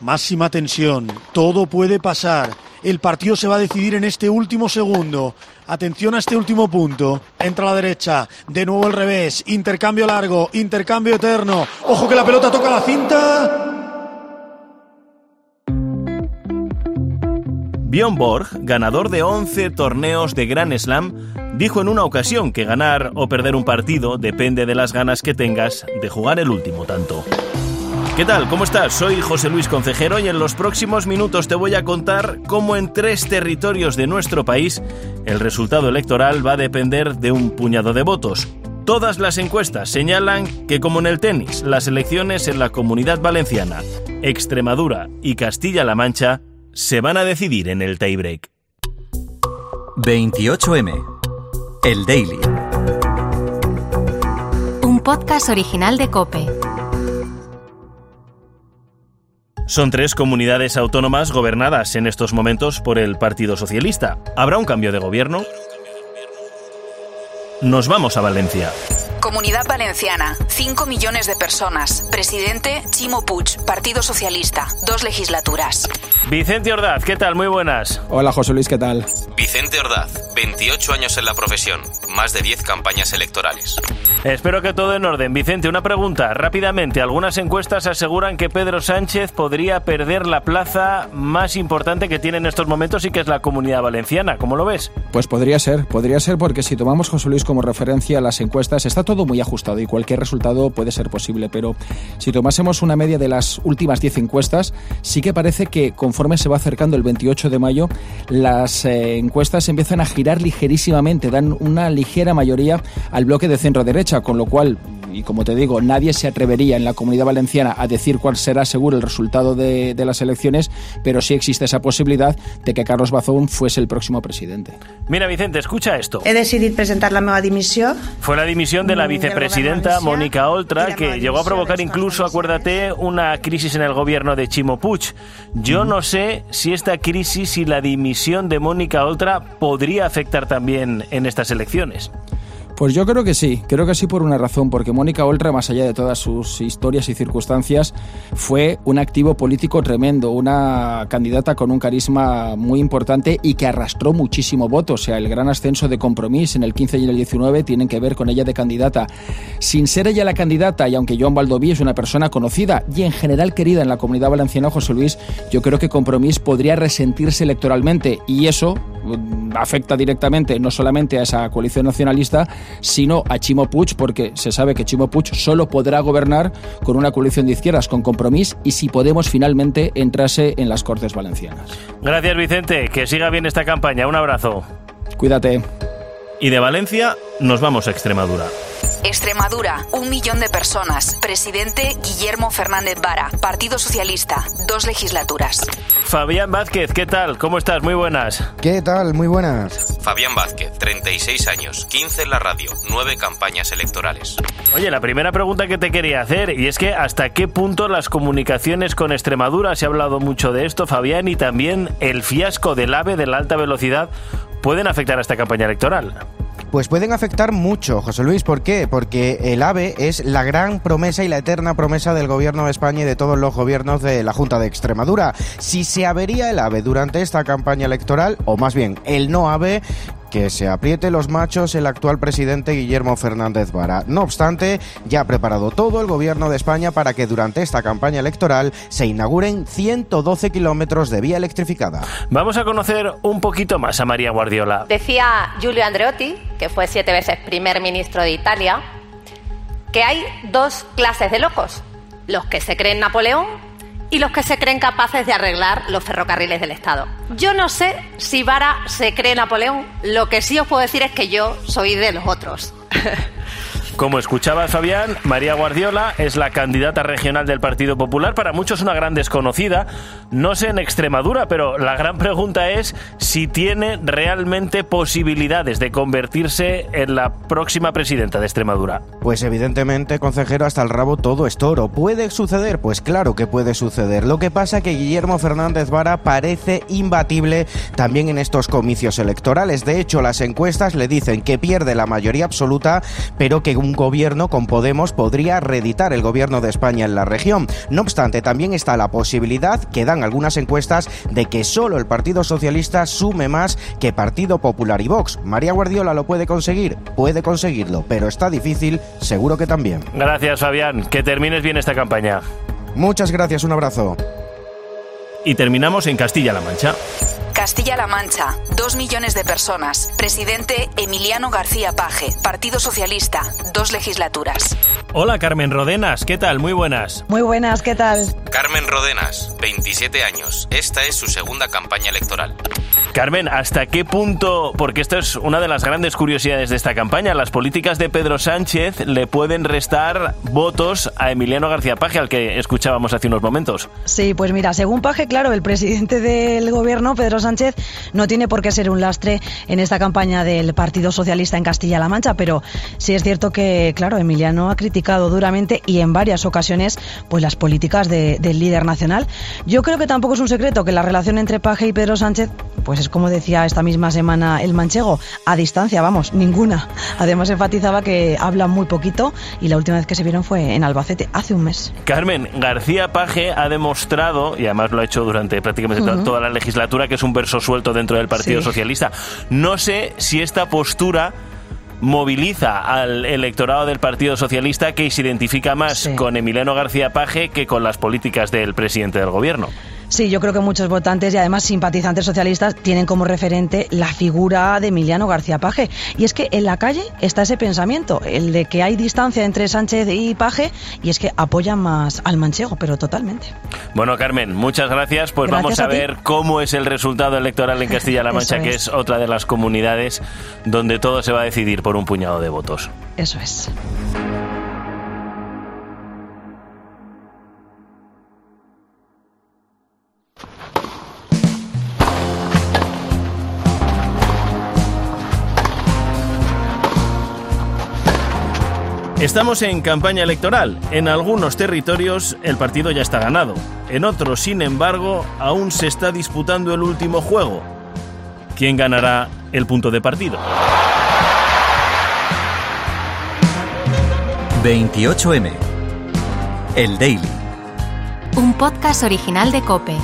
Máxima tensión, todo puede pasar. El partido se va a decidir en este último segundo. Atención a este último punto. Entra a la derecha, de nuevo el revés, intercambio largo, intercambio eterno. Ojo que la pelota toca la cinta. Bjorn Borg, ganador de 11 torneos de Grand Slam, dijo en una ocasión que ganar o perder un partido depende de las ganas que tengas de jugar el último tanto. ¿Qué tal? ¿Cómo estás? Soy José Luis Concejero y en los próximos minutos te voy a contar cómo en tres territorios de nuestro país el resultado electoral va a depender de un puñado de votos. Todas las encuestas señalan que como en el tenis, las elecciones en la comunidad valenciana, Extremadura y Castilla-La Mancha se van a decidir en el tiebreak. 28M. El Daily. Un podcast original de Cope. Son tres comunidades autónomas gobernadas en estos momentos por el Partido Socialista. ¿Habrá un cambio de gobierno? Nos vamos a Valencia. Comunidad Valenciana, 5 millones de personas. Presidente Chimo Puig, Partido Socialista, dos legislaturas. Vicente Ordaz, ¿qué tal? Muy buenas. Hola José Luis, ¿qué tal? Vicente Ordaz, 28 años en la profesión, más de 10 campañas electorales. Espero que todo en orden. Vicente, una pregunta. Rápidamente, algunas encuestas aseguran que Pedro Sánchez podría perder la plaza más importante que tiene en estos momentos y que es la comunidad valenciana. ¿Cómo lo ves? Pues podría ser, podría ser porque si tomamos José Luis como referencia a las encuestas, está todo muy ajustado y cualquier resultado puede ser posible, pero si tomásemos una media de las últimas 10 encuestas, sí que parece que conforme se va acercando el 28 de mayo, las eh, encuestas empiezan a girar ligerísimamente, dan una ligera mayoría al bloque de centro derecha, con lo cual y como te digo, nadie se atrevería en la comunidad valenciana a decir cuál será seguro el resultado de, de, las elecciones, pero sí existe esa posibilidad de que Carlos Bazón fuese el próximo presidente. Mira, Vicente, escucha esto. He decidit presentar la meva dimissió. Fue la dimisión de la vicepresidenta Mónica Oltra, que llegó a provocar incluso, acuérdate, una crisis en el gobierno de Chimo Puig. Yo no sé si esta crisis y la dimisión de Mónica Oltra podría afectar también en estas elecciones. Pues yo creo que sí, creo que sí por una razón, porque Mónica Oltra, más allá de todas sus historias y circunstancias, fue un activo político tremendo, una candidata con un carisma muy importante y que arrastró muchísimo voto. O sea, el gran ascenso de compromiso en el 15 y en el 19 tienen que ver con ella de candidata. Sin ser ella la candidata, y aunque Joan Baldoví es una persona conocida y en general querida en la comunidad valenciana, José Luis, yo creo que Compromís podría resentirse electoralmente y eso mm, afecta directamente no solamente a esa coalición nacionalista, sino a Chimo Puig, porque se sabe que Chimo Puig solo podrá gobernar con una coalición de izquierdas, con compromiso, y si Podemos finalmente entrase en las Cortes Valencianas. Gracias, Vicente. Que siga bien esta campaña. Un abrazo. Cuídate. Y de Valencia nos vamos a Extremadura. Extremadura, un millón de personas. Presidente Guillermo Fernández Vara, Partido Socialista, dos legislaturas. Fabián Vázquez, ¿qué tal? ¿Cómo estás? Muy buenas. ¿Qué tal? Muy buenas. Fabián Vázquez, 36 años, 15 en la radio, 9 campañas electorales. Oye, la primera pregunta que te quería hacer, y es que hasta qué punto las comunicaciones con Extremadura, se ha hablado mucho de esto, Fabián, y también el fiasco del AVE de la alta velocidad, pueden afectar a esta campaña electoral. Pues pueden afectar mucho, José Luis. ¿Por qué? Porque el AVE es la gran promesa y la eterna promesa del gobierno de España y de todos los gobiernos de la Junta de Extremadura. Si se avería el AVE durante esta campaña electoral, o más bien el no AVE, que se apriete los machos el actual presidente Guillermo Fernández Vara. No obstante, ya ha preparado todo el gobierno de España para que durante esta campaña electoral se inauguren 112 kilómetros de vía electrificada. Vamos a conocer un poquito más a María Guardiola. Decía Giulio Andreotti, que fue siete veces primer ministro de Italia, que hay dos clases de locos. Los que se creen Napoleón y los que se creen capaces de arreglar los ferrocarriles del Estado. Yo no sé si Vara se cree Napoleón, lo que sí os puedo decir es que yo soy de los otros. Como escuchaba Fabián, María Guardiola es la candidata regional del Partido Popular, para muchos una gran desconocida, no sé en Extremadura, pero la gran pregunta es si tiene realmente posibilidades de convertirse en la próxima presidenta de Extremadura. Pues evidentemente, consejero, hasta el rabo todo es toro. ¿Puede suceder? Pues claro que puede suceder. Lo que pasa que Guillermo Fernández Vara parece imbatible también en estos comicios electorales. De hecho, las encuestas le dicen que pierde la mayoría absoluta, pero que gobierno con Podemos podría reeditar el gobierno de España en la región. No obstante, también está la posibilidad, que dan algunas encuestas, de que solo el Partido Socialista sume más que Partido Popular y Vox. María Guardiola lo puede conseguir, puede conseguirlo, pero está difícil, seguro que también. Gracias, Fabián. Que termines bien esta campaña. Muchas gracias, un abrazo. Y terminamos en Castilla-La Mancha. Castilla-La Mancha, dos millones de personas. Presidente Emiliano García Paje, Partido Socialista, dos legislaturas. Hola Carmen Rodenas, ¿qué tal? Muy buenas. Muy buenas, ¿qué tal? Carmen Rodenas, 27 años. Esta es su segunda campaña electoral. Carmen, ¿hasta qué punto, porque esto es una de las grandes curiosidades de esta campaña, las políticas de Pedro Sánchez le pueden restar votos a Emiliano García Paje, al que escuchábamos hace unos momentos? Sí, pues mira, según Paje, claro, el presidente del gobierno, Pedro Sánchez, no tiene por qué ser un lastre en esta campaña del Partido Socialista en Castilla-La Mancha, pero sí es cierto que, claro, Emiliano ha criticado duramente y en varias ocasiones pues las políticas de- del líder nacional. Yo creo que tampoco es un secreto que la relación entre Paje y Pedro Sánchez, pues es como decía esta misma semana el manchego, a distancia, vamos, ninguna. Además enfatizaba que hablan muy poquito y la última vez que se vieron fue en Albacete, hace un mes. Carmen, García Paje ha demostrado, y además lo ha hecho durante prácticamente toda la legislatura, que es un verso suelto dentro del Partido Sí. Socialista. No sé si esta postura moviliza al electorado del Partido Socialista que se identifica más Sí. con Emiliano García Paje que con las políticas del presidente del gobierno. Sí, yo creo que muchos votantes y además simpatizantes socialistas tienen como referente la figura de Emiliano García Paje. Y es que en la calle está ese pensamiento, el de que hay distancia entre Sánchez y Paje, y es que apoyan más al manchego, pero totalmente. Bueno, Carmen, muchas gracias. Pues Gracias vamos a, ver cómo es el resultado electoral en Castilla-La Mancha, que es otra de las comunidades donde todo se va a decidir por un puñado de votos. Eso es. Estamos en campaña electoral. En algunos territorios el partido ya está ganado. En otros, sin embargo, aún se está disputando el último juego. ¿Quién ganará el punto de partido? 28M. El Daily. Un podcast original de Cope.